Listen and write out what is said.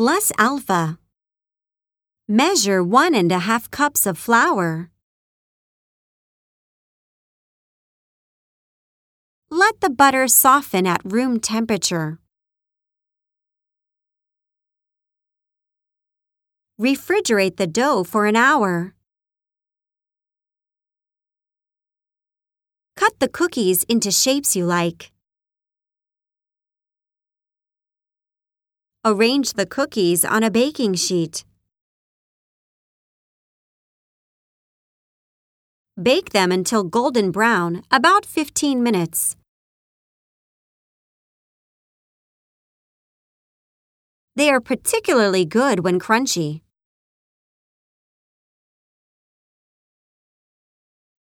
plus alpha. Measure one and a half cups of flour. Let the butter soften at room temperature. Refrigerate the dough for an hour. Cut the cookies into shapes you like. Arrange the cookies on a baking sheet. Bake them until golden brown, about 15 minutes. They are particularly good when crunchy.